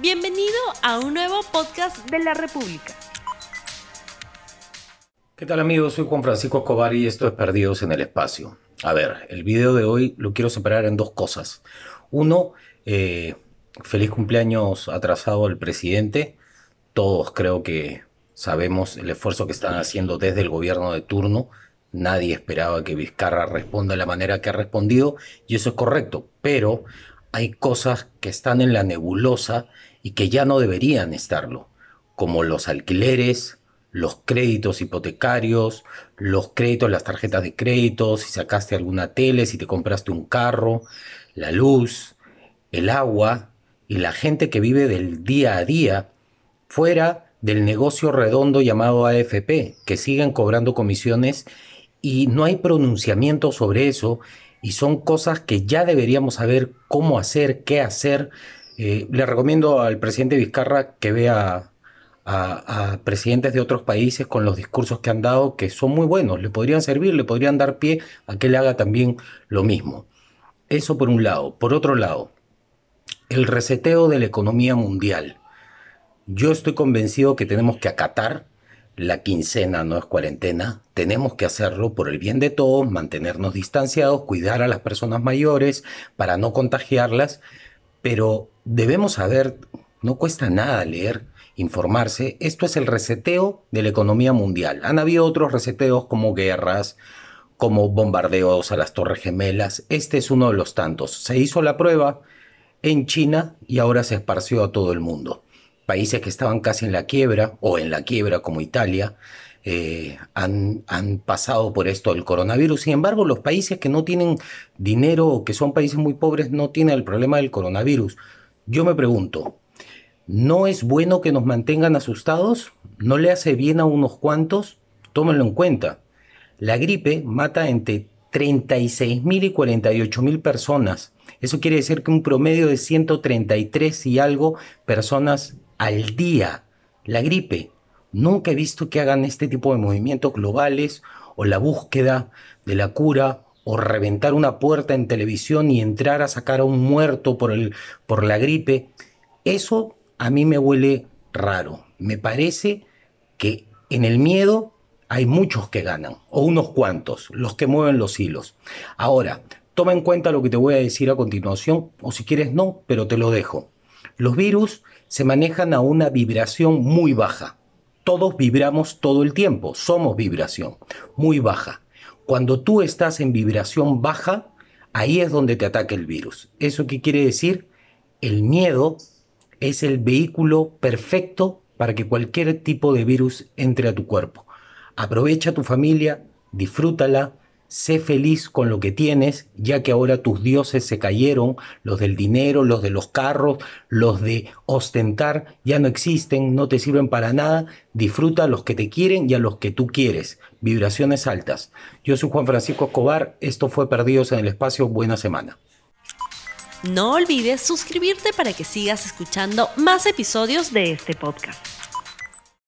Bienvenido a un nuevo podcast de la República. ¿Qué tal amigos? Soy Juan Francisco Escobar y esto es Perdidos en el Espacio. A ver, el video de hoy lo quiero separar en dos cosas. Uno, eh, feliz cumpleaños atrasado al presidente. Todos creo que sabemos el esfuerzo que están haciendo desde el gobierno de turno. Nadie esperaba que Vizcarra responda de la manera que ha respondido y eso es correcto, pero hay cosas que están en la nebulosa y que ya no deberían estarlo, como los alquileres, los créditos hipotecarios, los créditos, las tarjetas de crédito, si sacaste alguna tele, si te compraste un carro, la luz, el agua y la gente que vive del día a día fuera del negocio redondo llamado AFP, que siguen cobrando comisiones y no hay pronunciamiento sobre eso y son cosas que ya deberíamos saber cómo hacer, qué hacer. Eh, le recomiendo al presidente Vizcarra que vea a, presidentes de otros países con los discursos que han dado, que son muy buenos, le podrían servir, le podrían dar pie a que le haga también lo mismo. Eso por un lado. Por otro lado, el reseteo de la economía mundial. Yo estoy convencido que tenemos que acatar la quincena no es cuarentena, tenemos que hacerlo por el bien de todos, mantenernos distanciados, cuidar a las personas mayores para no contagiarlas, pero debemos saber, no cuesta nada leer, informarse, esto es el reseteo de la economía mundial. Han habido otros reseteos como guerras, como bombardeos a las Torres Gemelas, este es uno de los tantos. Se hizo la prueba en China y ahora se esparció a todo el mundo países que estaban casi en la quiebra o en la quiebra como Italia, eh, han, han, pasado por esto del coronavirus. Sin embargo, los países que no tienen dinero o que son países muy pobres no tienen el problema del coronavirus. Yo me pregunto, ¿no es bueno que nos mantengan asustados? ¿No le hace bien a unos cuantos? Tómenlo en cuenta. La gripe mata entre 36.000 y 48.000 personas. Eso quiere decir que un promedio de 133 y algo personas al día. La gripe. Nunca he visto que hagan este tipo de movimientos globales o la búsqueda de la cura o reventar una puerta en televisión y entrar a sacar a un muerto por, el, por la gripe. Eso a mí me huele raro. Me parece que en el miedo hay muchos que ganan, o unos cuantos, los que mueven los hilos. Ahora, toma en cuenta lo que te voy a decir a continuación, o si quieres no, pero te lo dejo. Los virus se manejan a una vibración muy baja. Todos vibramos todo el tiempo, somos vibración, muy baja. Cuando tú estás en vibración baja, ahí es donde te ataca el virus. ¿Eso qué quiere decir? El miedo es el vehículo perfecto para que cualquier tipo de virus entre a tu cuerpo. Aprovecha tu familia, disfrútala, Sé feliz con lo que tienes, ya que ahora tus dioses se cayeron, los del dinero, los de los carros, los de ostentar, ya no existen, no te sirven para nada. Disfruta a los que te quieren y a los que tú quieres. Vibraciones altas. Yo soy Juan Francisco Escobar, esto fue Perdidos en el Espacio, buena semana. No olvides suscribirte para que sigas escuchando más episodios de este podcast.